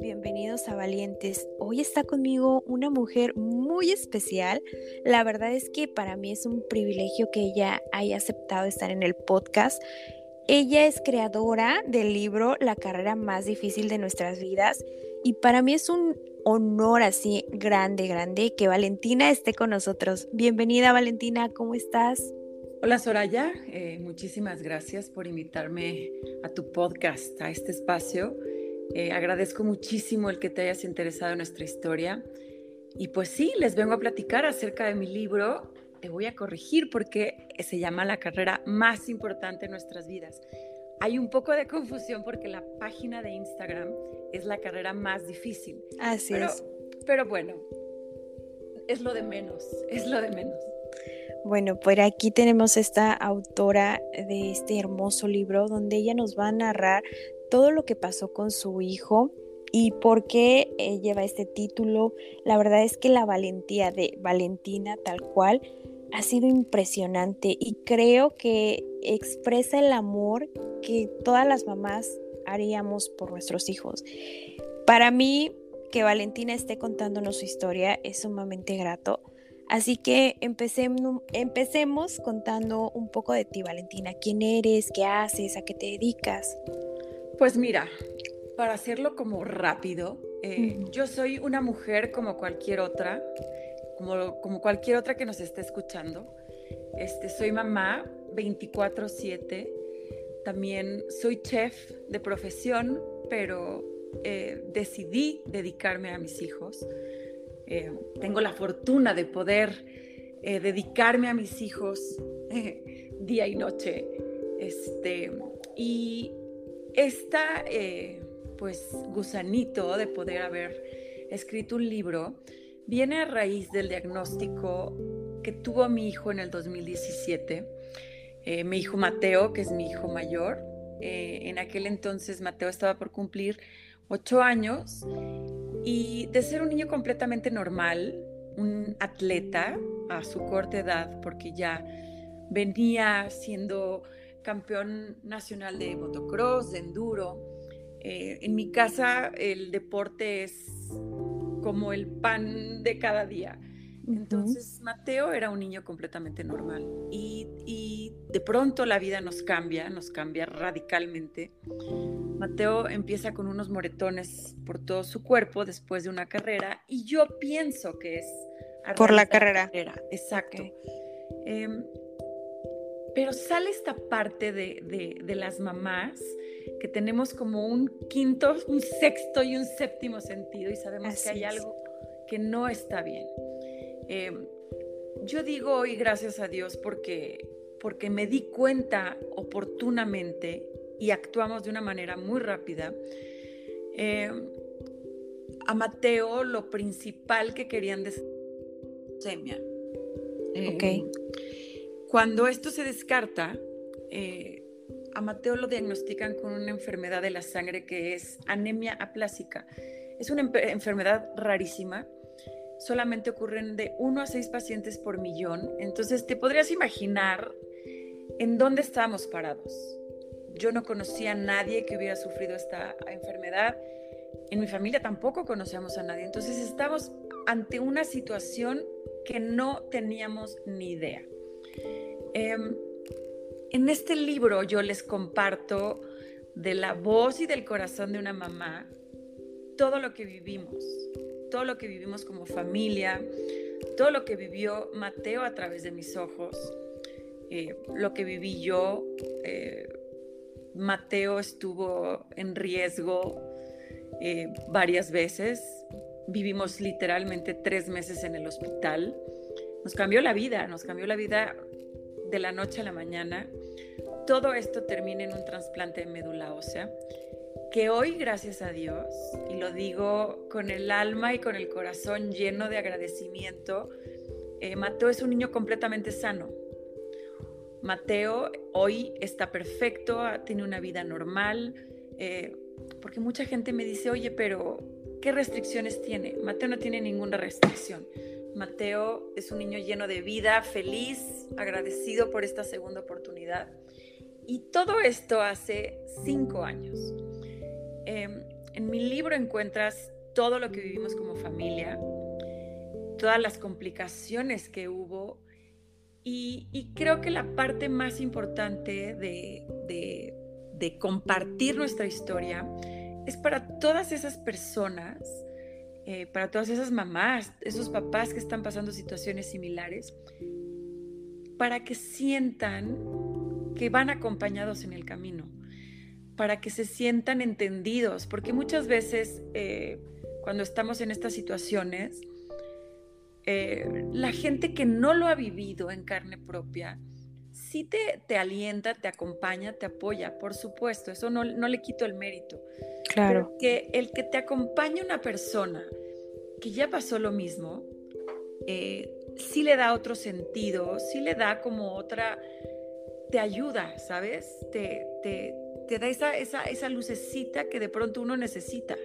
bienvenidos a Valientes. Hoy está conmigo una mujer muy especial. La verdad es que para mí es un privilegio que ella haya aceptado estar en el podcast. Ella es creadora del libro La carrera más difícil de nuestras vidas y para mí es un honor así grande, grande que Valentina esté con nosotros. Bienvenida Valentina, ¿cómo estás? Hola Soraya, eh, muchísimas gracias por invitarme a tu podcast, a este espacio. Eh, agradezco muchísimo el que te hayas interesado en nuestra historia. Y pues sí, les vengo a platicar acerca de mi libro. Te voy a corregir porque se llama La carrera más importante en nuestras vidas. Hay un poco de confusión porque la página de Instagram es la carrera más difícil. Así es. Pero bueno, es lo de menos, es lo de menos. Bueno, por aquí tenemos esta autora de este hermoso libro donde ella nos va a narrar todo lo que pasó con su hijo y por qué eh, lleva este título. La verdad es que la valentía de Valentina tal cual ha sido impresionante y creo que expresa el amor que todas las mamás haríamos por nuestros hijos. Para mí, que Valentina esté contándonos su historia es sumamente grato Así que empecemos, empecemos contando un poco de ti, Valentina. ¿Quién eres? ¿Qué haces? ¿A qué te dedicas? Pues mira, para hacerlo como rápido, eh, yo soy una mujer como cualquier otra, como, como cualquier otra que nos esté escuchando. Este, soy mamá 24/7. También soy chef de profesión, pero eh, decidí dedicarme a mis hijos. Eh, tengo la fortuna de poder dedicarme a mis hijos día y noche. Este, y esta, pues, gusanito de poder haber escrito un libro viene a raíz del diagnóstico que tuvo mi hijo en el 2017. mi hijo Mateo, que es mi hijo mayor, en aquel entonces Mateo estaba por cumplir ocho años y de ser un niño completamente normal, un atleta a su corta edad, porque ya venía siendo campeón nacional de motocross, de enduro. Eh, en mi casa el deporte es como el pan de cada día. Entonces Mateo era un niño completamente normal y, de pronto la vida nos cambia, nos cambia radicalmente. Mateo empieza con unos moretones por todo su cuerpo después de una carrera y yo pienso que es... Por la carrera. Exacto. Em, pero sale esta parte de, las mamás que tenemos como un quinto, un sexto y un séptimo sentido y sabemos que hay algo que no está bien. Em, yo digo hoy gracias a Dios porque, porque me di cuenta oportunamente y actuamos de una manera muy rápida. Em, a Mateo lo principal que querían decir semia. Em, cuando esto se descarta, eh, a Mateo lo diagnostican con una enfermedad de la sangre que es anemia aplásica. Es una enfermedad rarísima solamente ocurren de 1 a 6 pacientes por millón. Entonces, te podrías imaginar en dónde estábamos parados. Yo no conocía a nadie que hubiera sufrido esta enfermedad. En mi familia tampoco conocíamos a nadie. Entonces, estamos ante una situación que no teníamos ni idea. Em, en este libro yo les comparto de la voz y del corazón de una mamá todo lo que vivimos, todo lo que vivimos como familia, todo lo que vivió Mateo a través de mis ojos, eh, lo que viví yo. Eh, Mateo estuvo en riesgo eh, varias veces. Vivimos literalmente tres meses en el hospital. Nos cambió la vida, nos cambió la vida de la noche a la mañana. Todo esto termina en un trasplante de médula ósea que hoy, gracias a Dios, y lo digo con el alma y con el corazón lleno de agradecimiento, eh, Mateo es un niño completamente sano. Mateo hoy está perfecto, tiene una vida normal, eh, porque mucha gente me dice, oye, pero ¿qué restricciones tiene? Mateo no tiene ninguna restricción. Mateo es un niño lleno de vida, feliz, agradecido por esta segunda oportunidad. Y todo esto hace cinco años. Em, en mi libro encuentras todo lo que vivimos como familia, todas las complicaciones que hubo y, creo que la parte más importante de, compartir nuestra historia es para todas esas personas, eh, para todas esas mamás, esos papás que están pasando situaciones similares, para que sientan que van acompañados en el camino, para que se sientan entendidos, porque muchas veces eh, cuando estamos en estas situaciones, eh, la gente que no lo ha vivido en carne propia, sí te, te alienta, te acompaña, te apoya, por supuesto, eso no, no le quito el mérito. Claro. que el que te acompañe una persona que ya pasó lo mismo, eh, sí le da otro sentido, sí le da como otra, te ayuda, ¿sabes? Te, te, te da esa, esa, esa lucecita que de pronto uno necesita.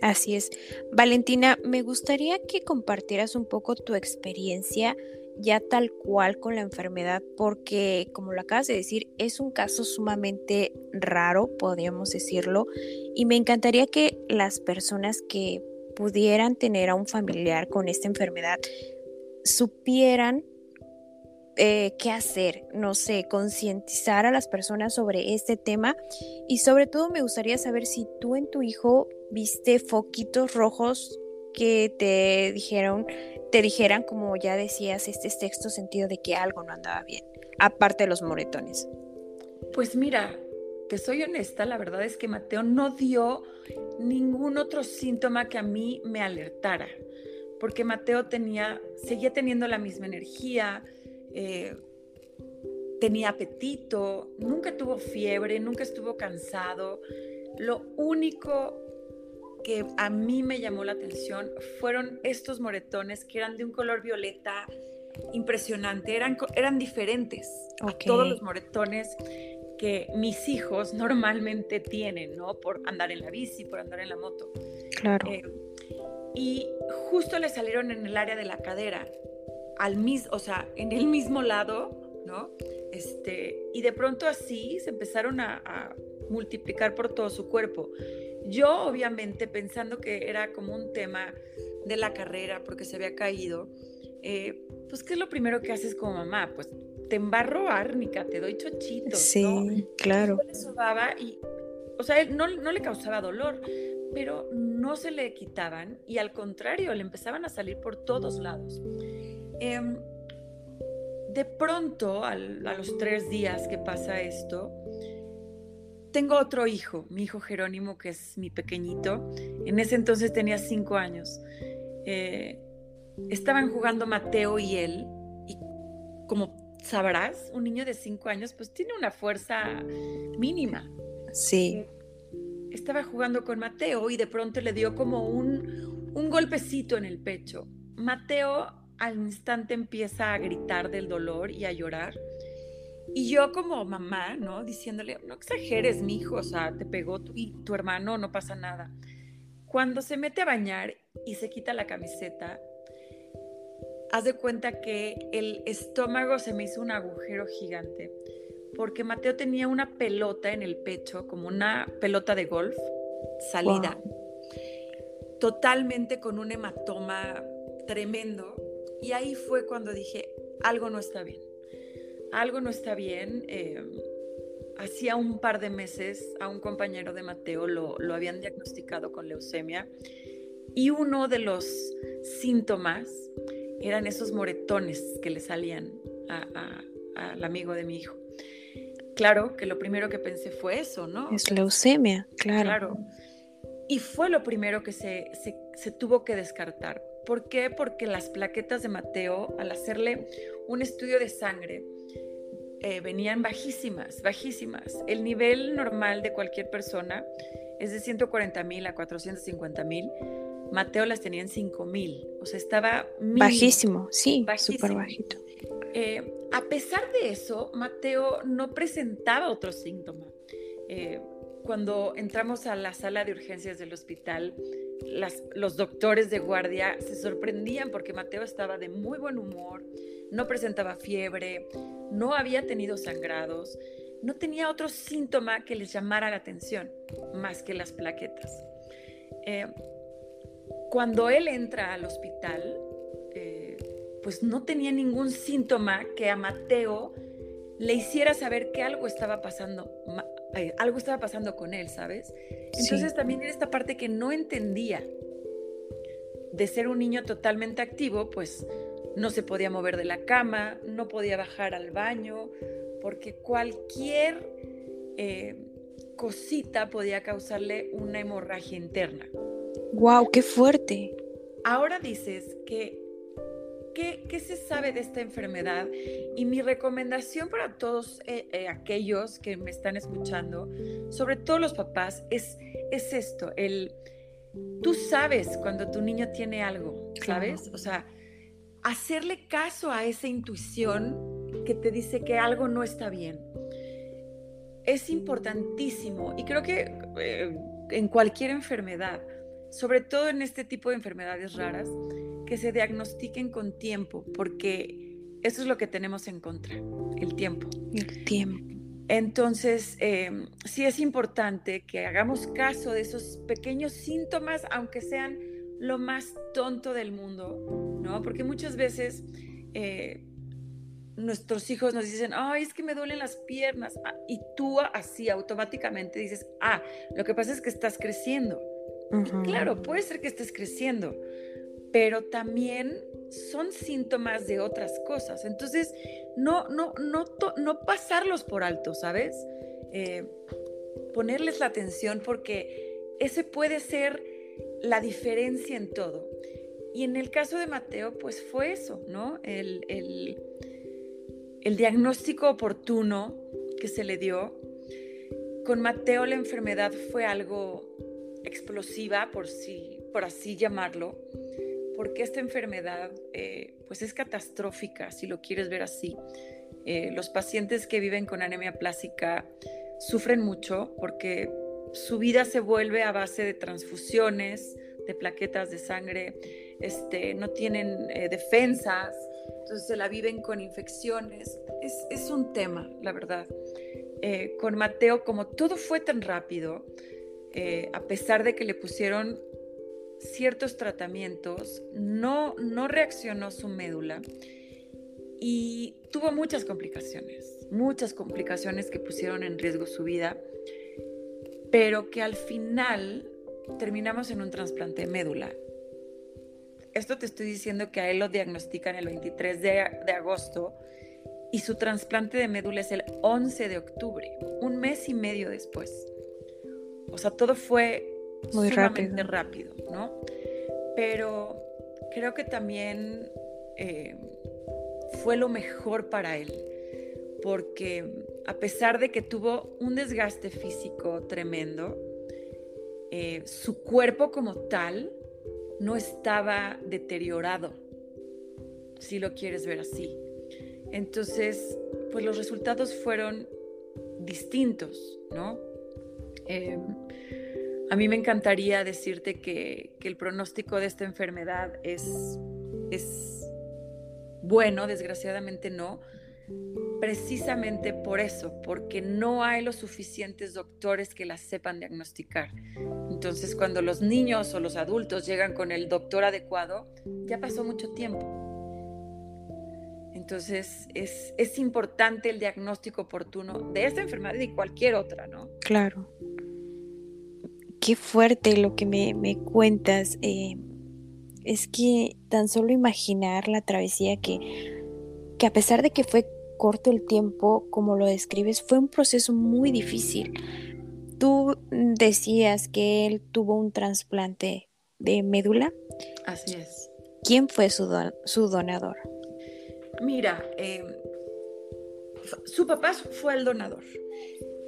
Así es. Valentina, me gustaría que compartieras un poco tu experiencia ya tal cual con la enfermedad, porque como lo acabas de decir, es un caso sumamente raro, podríamos decirlo, y me encantaría que las personas que pudieran tener a un familiar con esta enfermedad supieran eh, qué hacer, no sé, concientizar a las personas sobre este tema y sobre todo me gustaría saber si tú en tu hijo viste foquitos rojos que te dijeron, te dijeran, como ya decías, este sexto sentido de que algo no andaba bien, aparte de los moretones. Pues mira, te soy honesta, la verdad es que Mateo no dio ningún otro síntoma que a mí me alertara, porque Mateo tenía, seguía teniendo la misma energía, eh, tenía apetito, nunca tuvo fiebre, nunca estuvo cansado. Lo único que a mí me llamó la atención fueron estos moretones que eran de un color violeta impresionante, eran, eran diferentes a todos los moretones que mis hijos normalmente tienen, ¿no? Por andar en la bici, por andar en la moto. Claro. Eh, y justo le salieron en el área de la cadera al mismo, o sea, en el mismo lado, ¿no? Este, y de pronto así se empezaron a, multiplicar por todo su cuerpo. Yo, obviamente, pensando que era como un tema de la carrera, porque se había caído, eh, pues, ¿qué es lo primero que haces como mamá? Pues te embarro árnica, te doy chochitos. Sí, claro. Y y, o sea, él no, no le causaba dolor, pero no se le quitaban y al contrario, le empezaban a salir por todos lados. Em, de pronto, a los tres días que pasa esto, tengo otro hijo, mi hijo Jerónimo, que es mi pequeñito. En ese entonces tenía cinco años. Eh, estaban jugando Mateo y él, y como sabrás, un niño de cinco años pues tiene una fuerza mínima. Sí. Estaba jugando con Mateo y de pronto le dio como un, un golpecito en el pecho. Mateo al instante empieza a gritar del dolor y a llorar. Y yo como mamá, ¿no? Diciéndole, no exageres, mi hijo, o sea, te pegó tu, y tu hermano, no pasa nada. Cuando se mete a bañar y se quita la camiseta, haz de cuenta que el estómago se me hizo un agujero gigante, porque Mateo tenía una pelota en el pecho, como una pelota de golf, salida, totalmente con un hematoma tremendo y ahí fue cuando dije, algo no está bien. Algo no está bien. Eh, hacía un par de meses a un compañero de Mateo lo, lo habían diagnosticado con leucemia y uno de los síntomas eran esos moretones que le salían al amigo de mi hijo. Claro que lo primero que pensé fue eso, ¿no? Es leucemia, claro. Claro. Y fue lo primero que se, se, se tuvo que descartar. ¿Por qué? Porque las plaquetas de Mateo, al hacerle un estudio de sangre, eh, venían bajísimas, bajísimas. El nivel normal de cualquier persona es de 140 mil a 450 mil. Mateo las tenía en 5 mil. O sea, estaba... bajísimo, sí, súper bajito. Eh, a pesar de eso, Mateo no presentaba otro síntoma. Eh, cuando entramos a la sala de urgencias del hospital, los doctores de guardia se sorprendían porque Mateo estaba de muy buen humor, no presentaba fiebre, no había tenido sangrados, no tenía otro síntoma que les llamara la atención más que las plaquetas. Eh, cuando él entra al hospital, eh, pues no tenía ningún síntoma que a Mateo le hiciera saber que algo estaba pasando, eh, algo estaba pasando con él, ¿sabes? Entonces también era esta parte que no entendía. De ser un niño totalmente activo, pues no se podía mover de la cama, no podía bajar al baño, porque cualquier eh, cosita podía causarle una hemorragia interna. ¡Wow! ¡Qué fuerte! Ahora dices que ¿Qué, se sabe de esta enfermedad? Y mi recomendación para todos eh, eh, aquellos que me están escuchando, sobre todo los papás, es, es esto, el, tú sabes cuando tu niño tiene algo, ¿sabes? O sea, hacerle caso a esa intuición que te dice que algo no está bien. Es importantísimo y creo que eh, en cualquier enfermedad, sobre todo en este tipo de enfermedades raras, que se diagnostiquen con tiempo, porque eso es lo que tenemos en contra, el tiempo. El tiempo. Entonces, em, sí es importante que hagamos caso de esos pequeños síntomas, aunque sean lo más tonto del mundo, ¿no? Porque muchas veces eh, nuestros hijos nos dicen, ay, es que me duelen las piernas, ah, y tú así automáticamente dices, ah, lo que pasa es que estás creciendo. Claro, puede ser que estés creciendo, pero también son síntomas de otras cosas. Entonces, no, no, no, no pasarlos por alto, ¿sabes? Eh, ponerles la atención porque ese puede ser la diferencia en todo. Y en el caso de Mateo, pues fue eso, ¿no? El, el, el diagnóstico oportuno que se le dio. Con Mateo la enfermedad fue algo explosiva, por, por así llamarlo porque esta enfermedad eh, pues es catastrófica, si lo quieres ver así. Eh, los pacientes que viven con anemia plástica sufren mucho porque su vida se vuelve a base de transfusiones, de plaquetas de sangre, este, no tienen eh, defensas, entonces se la viven con infecciones. Es, es un tema, la verdad. con Mateo, como todo fue tan rápido, a pesar de que le pusieron ciertos tratamientos, no, no reaccionó su médula y tuvo muchas complicaciones, muchas complicaciones que pusieron en riesgo su vida, pero que al final terminamos en un trasplante de médula. Esto te estoy diciendo que a él lo diagnostican el 23 de, de agosto y su trasplante de médula es el 11 de octubre, un mes y medio después. O sea, todo fue muy rápido. rápido, ¿no? Pero creo que también eh, fue lo mejor para él, porque a pesar de que tuvo un desgaste físico tremendo, eh, su cuerpo como tal no estaba deteriorado, si lo quieres ver así. Entonces, pues los resultados fueron distintos, ¿no? Eh, a mí me encantaría decirte que, el pronóstico de esta enfermedad es, es bueno, desgraciadamente no, precisamente por eso, porque no hay los suficientes doctores que la sepan diagnosticar. Entonces, cuando los niños o los adultos llegan con el doctor adecuado, ya pasó mucho tiempo. Entonces, es, es importante el diagnóstico oportuno de esta enfermedad y cualquier otra, ¿no? Claro qué fuerte lo que me, cuentas. Eh, es que tan solo imaginar la travesía que, que a pesar de que fue corto el tiempo, como lo describes, fue un proceso muy difícil. Tú decías que él tuvo un trasplante de médula. Así es. ¿Quién fue su, su donador? Mira, eh, su papá fue el donador.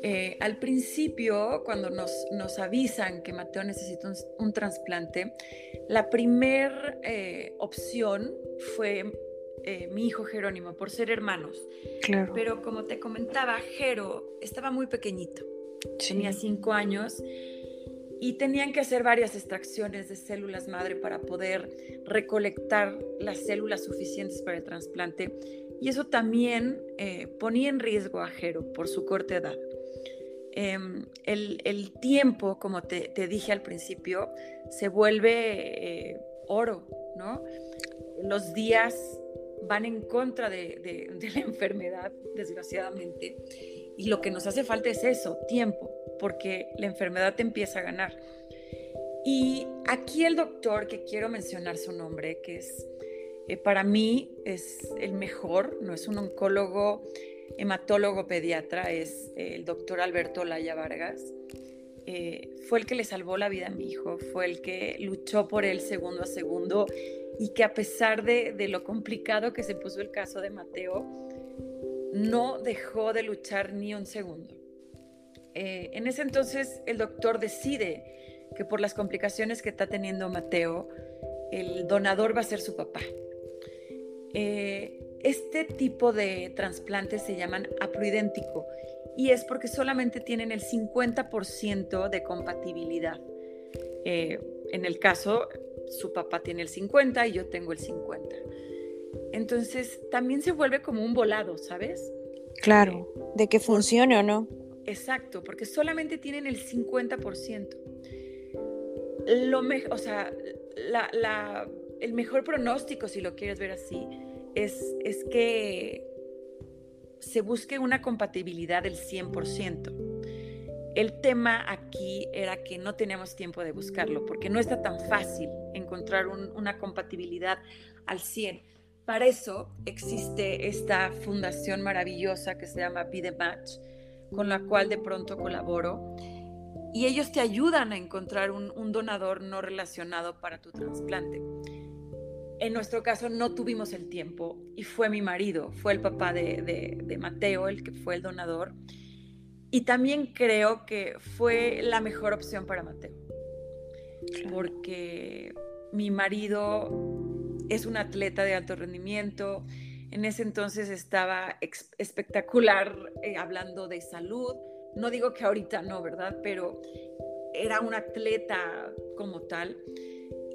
Eh, al principio, cuando nos, avisan que Mateo necesita un, trasplante, la primera eh, opción fue eh, mi hijo Jerónimo, por ser hermanos. Claro. Pero como te comentaba, Jero estaba muy pequeñito, tenía cinco años y tenían que hacer varias extracciones de células madre para poder recolectar las células suficientes para el trasplante y eso también eh, ponía en riesgo a Jero por su corta edad. Em, el, tiempo, como te, dije al principio, se vuelve eh, oro, ¿no? Los días van en contra de, de la enfermedad, desgraciadamente, y lo que nos hace falta es eso, tiempo, porque la enfermedad te empieza a ganar. Y aquí el doctor, que quiero mencionar su nombre, que es eh, para mí es el mejor, no es un oncólogo, hematólogo pediatra, es el doctor Alberto Laya Vargas. Eh, fue el que le salvó la vida a mi hijo, fue el que luchó por él segundo a segundo y que a pesar de, lo complicado que se puso el caso de Mateo, no dejó de luchar ni un segundo. Eh, en ese entonces el doctor decide que por las complicaciones que está teniendo Mateo, el donador va a ser su papá. Eh, este tipo de trasplantes se llaman aploidéntico y es porque solamente tienen el 50% de compatibilidad. Eh, en el caso, su papá tiene el 50 y yo tengo el 50. Entonces, también se vuelve como un volado, ¿sabes? Claro, de que funcione o no. Exacto, porque solamente tienen el 50%. Lo o sea, el mejor pronóstico, si lo quieres ver así, es, que se busque una compatibilidad del 100%. El tema aquí era que no teníamos tiempo de buscarlo, porque no está tan fácil encontrar una compatibilidad al 100. Para eso existe esta fundación maravillosa que se llama Be the Match, con la cual de pronto colaboro. Y ellos te ayudan a encontrar un donador no relacionado para tu trasplante. En nuestro caso no tuvimos el tiempo y fue mi marido, fue el papá de, Mateo el que fue el donador. Y también creo que fue la mejor opción para Mateo, porque mi marido es un atleta de alto rendimiento, en ese entonces estaba espectacular eh, hablando de salud, no digo que ahorita no, ¿verdad? Pero era un atleta como tal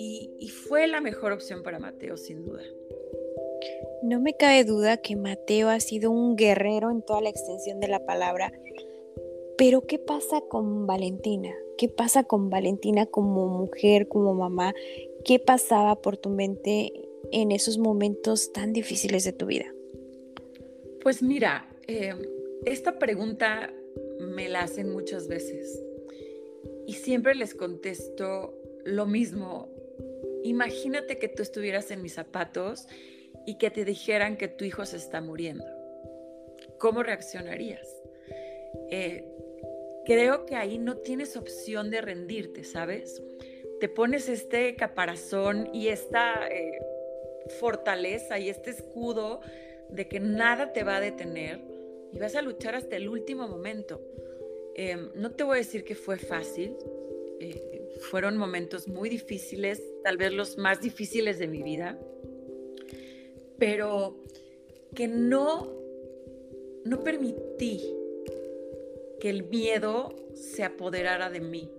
y, fue la mejor opción para Mateo, sin duda. No me cabe duda que Mateo ha sido un guerrero en toda la extensión de la palabra, pero ¿qué pasa con Valentina? ¿Qué pasa con Valentina como mujer, como mamá? ¿Qué pasaba por tu mente en esos momentos tan difíciles de tu vida? Pues mira, eh, esta pregunta me la hacen muchas veces y siempre les contesto lo mismo Imagínate que tú estuvieras en mis zapatos y que te dijeran que tu hijo se está muriendo. ¿Cómo reaccionarías? Eh, creo que ahí no tienes opción de rendirte, ¿sabes? Te pones este caparazón y esta eh, fortaleza y este escudo de que nada te va a detener y vas a luchar hasta el último momento. Eh, no te voy a decir que fue fácil, fueron momentos muy difíciles, tal vez los más difíciles de mi vida, pero que no, no permití que el miedo se apoderara de mí.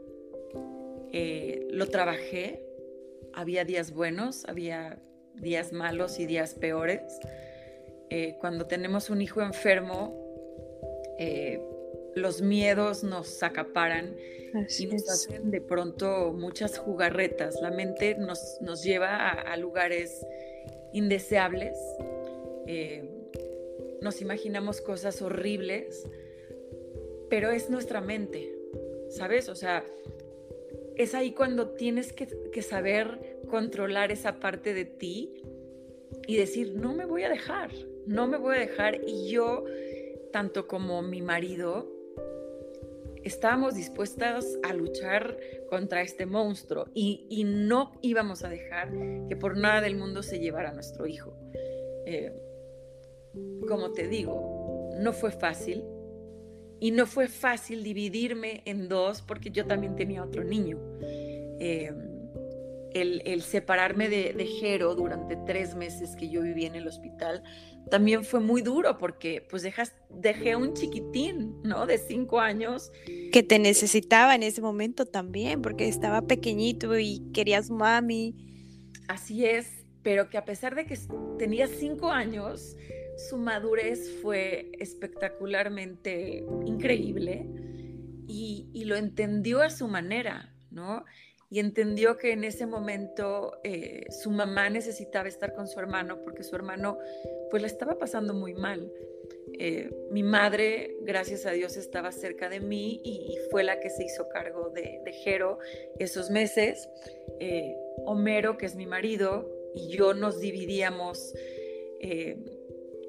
Eh, lo trabajé, había días buenos, había días malos y días peores. Eh, cuando tenemos un hijo enfermo, eh, los miedos nos acaparan y nos hacen de pronto muchas jugarretas. La mente nos, nos lleva a, lugares indeseables. Eh, nos imaginamos cosas horribles, pero es nuestra mente, ¿sabes? O sea, es ahí cuando tienes que, que saber controlar esa parte de ti y decir, no me voy a dejar, no me voy a dejar. Y yo, tanto como mi marido, estábamos dispuestas a luchar contra este monstruo y, no íbamos a dejar que por nada del mundo se llevara nuestro hijo. Eh, como te digo, no fue fácil y no fue fácil dividirme en dos porque yo también tenía otro niño. Eh, el, separarme de, de, Jero durante tres meses que yo viví en el hospital también fue muy duro porque pues dejas, dejé un chiquitín, ¿no? De cinco años. Que te necesitaba en ese momento también porque estaba pequeñito y querías mami. Así es, pero que a pesar de que tenía cinco años, su madurez fue espectacularmente increíble y, y lo entendió a su manera, ¿no? Y entendió que en ese momento eh, su mamá necesitaba estar con su hermano porque su hermano pues la estaba pasando muy mal. Eh, mi madre, gracias a Dios, estaba cerca de mí y, fue la que se hizo cargo de, de Jero esos meses. Eh, Homero, que es mi marido, y yo nos dividíamos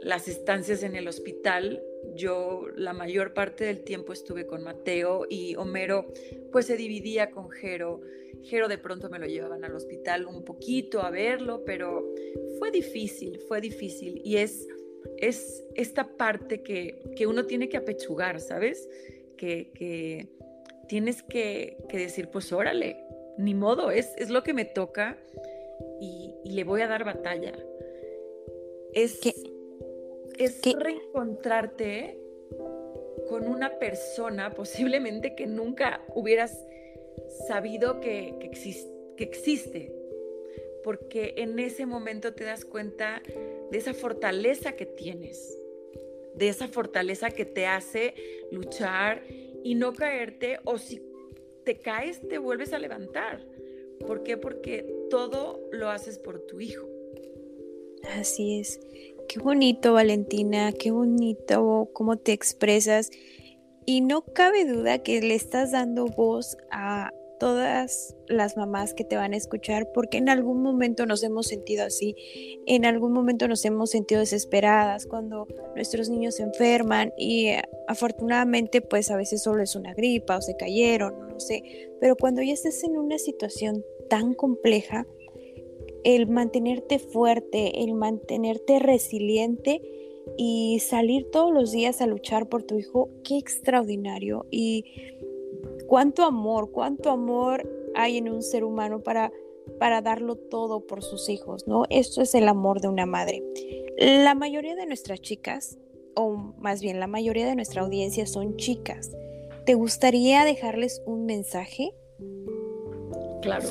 las estancias en el hospital yo la mayor parte del tiempo estuve con Mateo y Homero pues se dividía con Jero. Jero de pronto me lo llevaban al hospital un poquito a verlo, pero fue difícil, fue difícil. Y es, es esta parte que, uno tiene que apechugar, ¿sabes? Que, tienes que, decir, pues órale, ni modo, es, es lo que me toca y, le voy a dar batalla. Es es reencontrarte con una persona posiblemente que nunca hubieras sabido que, que existe, porque en ese momento te das cuenta de esa fortaleza que tienes, de esa fortaleza que te hace luchar y no caerte, o si te caes, te vuelves a levantar. ¿Por qué? Porque todo lo haces por tu hijo. Así es. Qué bonito, Valentina, qué bonito cómo te expresas. Y no cabe duda que le estás dando voz a todas las mamás que te van a escuchar, porque en algún momento nos hemos sentido así, en algún momento nos hemos sentido desesperadas cuando nuestros niños se enferman y eh, afortunadamente pues a veces solo es una gripa o se cayeron, no sé, pero cuando ya estés en una situación tan compleja, el mantenerte fuerte, el mantenerte resiliente y salir todos los días a luchar por tu hijo, qué extraordinario. Y cuánto amor, cuánto amor hay en un ser humano para, para darlo todo por sus hijos, ¿no? Esto es el amor de una madre. La mayoría de nuestras chicas, o más bien la mayoría de nuestra audiencia son chicas. ¿Te gustaría dejarles un mensaje? Claro.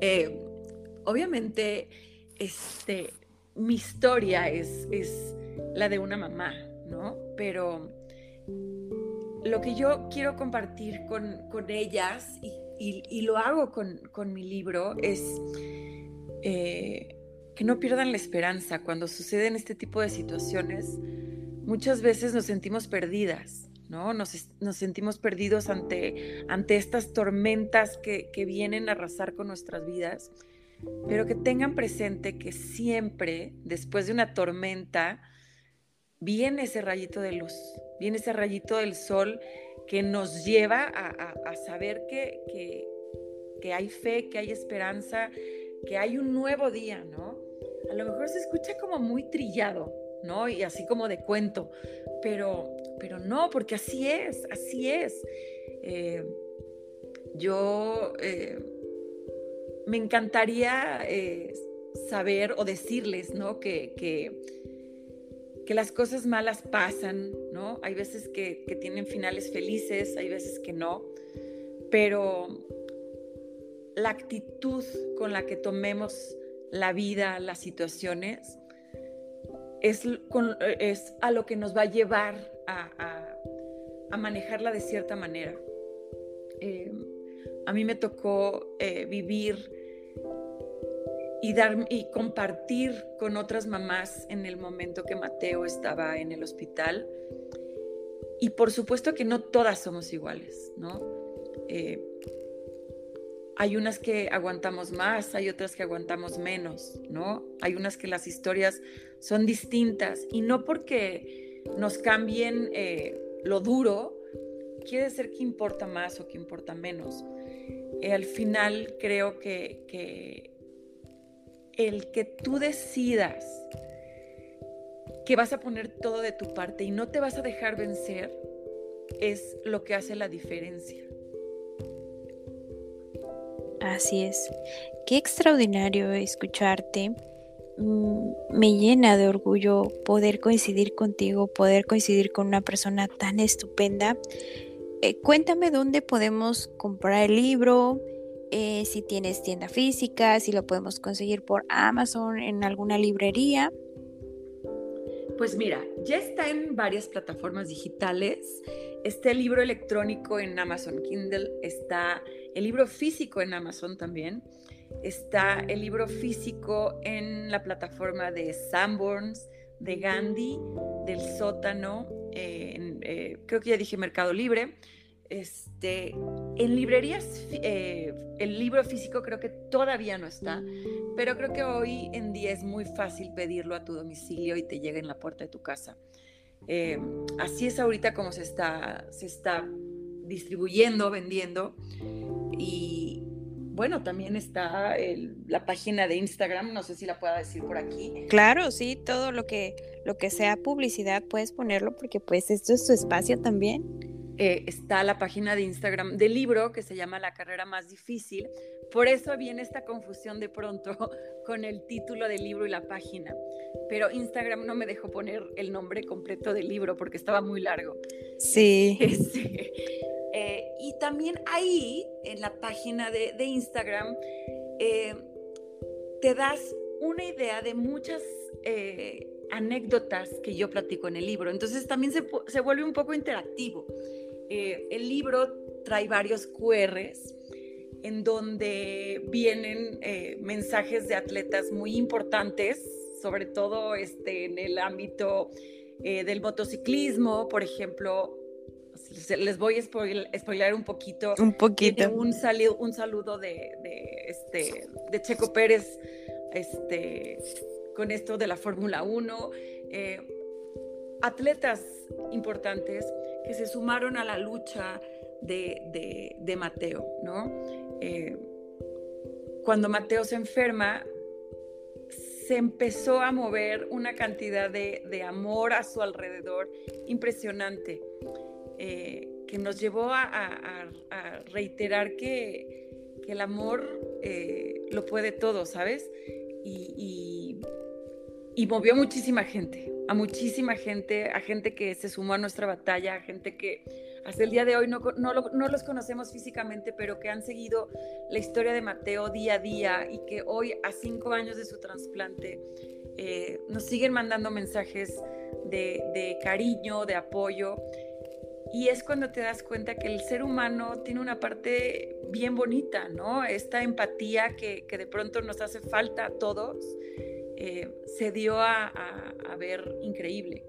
Eh, obviamente, este, mi historia es, es la de una mamá, ¿no? Pero lo que yo quiero compartir con, ellas, y, lo hago con, mi libro, es eh, que no pierdan la esperanza. Cuando suceden este tipo de situaciones, muchas veces nos sentimos perdidas, ¿no? Nos, sentimos perdidos ante, ante estas tormentas que, que vienen a arrasar con nuestras vidas pero que tengan presente que siempre, después de una tormenta, viene ese rayito de luz, viene ese rayito del sol que nos lleva a, saber que, que, hay fe, que hay esperanza, que hay un nuevo día, ¿no? A lo mejor se escucha como muy trillado, ¿no? Y así como de cuento, pero, pero no, porque así es, así es. Eh, yo eh, me encantaría eh, saber o decirles, ¿no? Que, que, las cosas malas pasan, ¿no? Hay veces que, que tienen finales felices, hay veces que no, pero la actitud con la que tomemos la vida, las situaciones, es, es a lo que nos va a llevar a, a, manejarla de cierta manera. Eh, a mí me tocó eh, vivir y, dar, y compartir con otras mamás en el momento que Mateo estaba en el hospital. Y por supuesto que no todas somos iguales, ¿no? Eh, hay unas que aguantamos más, hay otras que aguantamos menos, ¿no? Hay unas que las historias son distintas y no porque nos cambien eh, lo duro, quiere decir que importa más o que importa menos. Eh, al final creo que, el que tú decidas que vas a poner todo de tu parte y no te vas a dejar vencer es lo que hace la diferencia. Así es. Qué extraordinario escucharte. Mm, me llena de orgullo poder coincidir contigo, poder coincidir con una persona tan estupenda. Eh, cuéntame dónde podemos comprar el libro, eh, si tienes tienda física, si lo podemos conseguir por Amazon, en alguna librería. Pues mira, ya está en varias plataformas digitales. Está el libro electrónico en Amazon Kindle, está el libro físico en Amazon también, está el libro físico en la plataforma de Sanborns, de Gandhi, del sótano, eh, eh, creo que ya dije Mercado Libre. Este, en librerías, eh, el libro físico creo que todavía no está, pero creo que hoy en día es muy fácil pedirlo a tu domicilio y te llega en la puerta de tu casa. Eh, así es ahorita como se está, se está distribuyendo, vendiendo. Y bueno, también está la página de Instagram, no sé si la pueda decir por aquí. Claro, sí, todo lo que, lo que sea publicidad puedes ponerlo porque pues esto es tu espacio también. Eh, está la página de Instagram del libro que se llama La carrera más difícil. Por eso viene esta confusión de pronto con el título del libro y la página. Pero Instagram no me dejó poner el nombre completo del libro porque estaba muy largo. Sí. Eh, y también ahí, en la página de, Instagram, eh, te das una idea de muchas anécdotas que yo platico en el libro. Entonces también se, se vuelve un poco interactivo. Eh, el libro trae varios QRs en donde vienen eh, mensajes de atletas muy importantes, sobre todo este, en el ámbito eh, del motociclismo, por ejemplo. Les voy a spoiler, un poquito. Un poquito. Un, un saludo de, este, de Checo Pérez este, con esto de la Fórmula 1. atletas importantes que se sumaron a la lucha de, Mateo, ¿no? Eh, cuando Mateo se enferma, se empezó a mover una cantidad de, amor a su alrededor impresionante, eh, que nos llevó a, reiterar que, el amor eh, lo puede todo, ¿sabes? Y movió muchísima gente, a muchísima gente, a gente que se sumó a nuestra batalla, a gente que hasta el día de hoy no, no, los conocemos físicamente, pero que han seguido la historia de Mateo día a día y que hoy, a cinco años de su trasplante, eh, nos siguen mandando mensajes de, de, cariño, de apoyo. Y es cuando te das cuenta que el ser humano tiene una parte bien bonita, ¿no? Esta empatía que, que de pronto nos hace falta a todos eh, se dio a, ver increíble.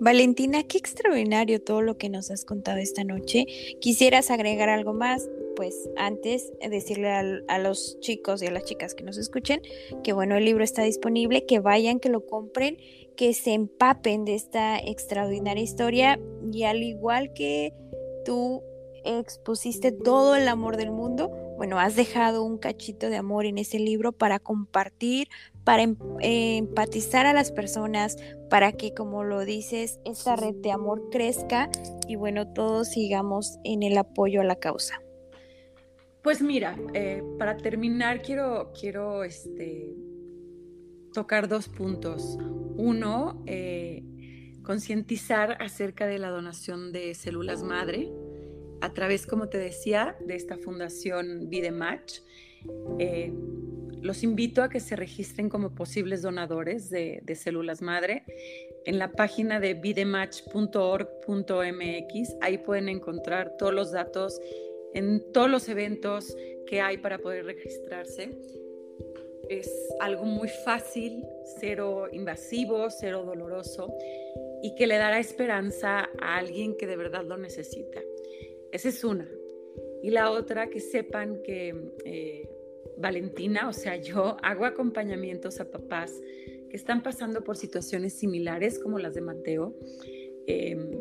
Valentina, qué extraordinario todo lo que nos has contado esta noche. ¿Quisieras agregar algo más? Pues antes decirle a, los chicos y a las chicas que nos escuchen que bueno, el libro está disponible, que vayan, que lo compren, que se empapen de esta extraordinaria historia y al igual que tú expusiste todo el amor del mundo, bueno, has dejado un cachito de amor en ese libro para compartir, para em, empatizar a las personas, para que, como lo dices, esta red de amor crezca y bueno, todos sigamos en el apoyo a la causa. Pues mira, eh, para terminar quiero, quiero este, tocar dos puntos. Uno, eh, concientizar acerca de la donación de células madre a través, como te decía, de esta fundación Vidematch. Eh, los invito a que se registren como posibles donadores de, células madre en la página de vidematch.org.mx. Ahí pueden encontrar todos los datos en todos los eventos que hay para poder registrarse. Es algo muy fácil, cero invasivo, cero doloroso y que le dará esperanza a alguien que de verdad lo necesita. Esa es una. Y la otra, que sepan que eh, Valentina, o sea, yo hago acompañamientos a papás que están pasando por situaciones similares como las de Mateo. Em,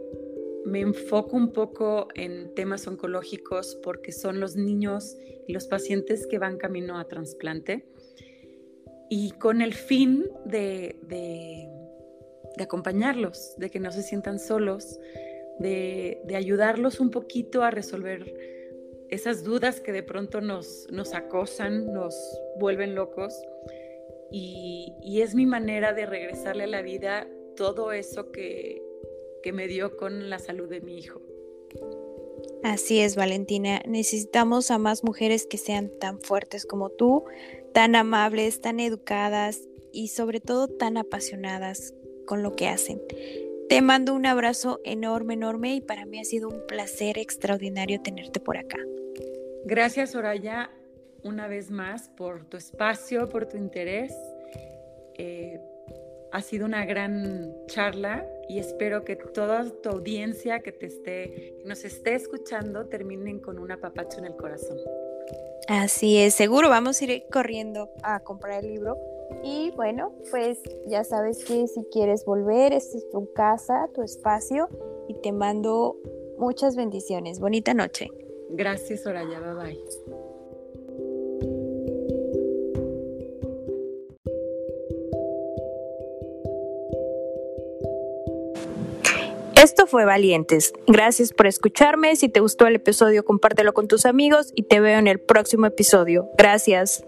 me enfoco un poco en temas oncológicos porque son los niños y los pacientes que van camino a trasplante y con el fin de, de acompañarlos, de que no se sientan solos, de, ayudarlos un poquito a resolver esas dudas que de pronto nos, acosan, nos vuelven locos. Y, y, es mi manera de regresarle a la vida todo eso que, que me dio con la salud de mi hijo. Así es, Valentina. Necesitamos a más mujeres que sean tan fuertes como tú, tan amables, tan educadas y sobre todo tan apasionadas con lo que hacen. Te mando un abrazo enorme, enorme y para mí ha sido un placer extraordinario tenerte por acá. Gracias, Soraya, una vez más por tu espacio, por tu interés. Eh, ha sido una gran charla y espero que toda tu audiencia que te esté, que nos esté escuchando terminen con un apapacho en el corazón. Así es, seguro vamos a ir corriendo a comprar el libro. Y bueno, pues ya sabes que si quieres volver, esta es tu casa, tu espacio, y te mando muchas bendiciones. Bonita noche. Gracias, Soraya. Bye bye. Esto fue Valientes. Gracias por escucharme. Si te gustó el episodio, compártelo con tus amigos y te veo en el próximo episodio. Gracias.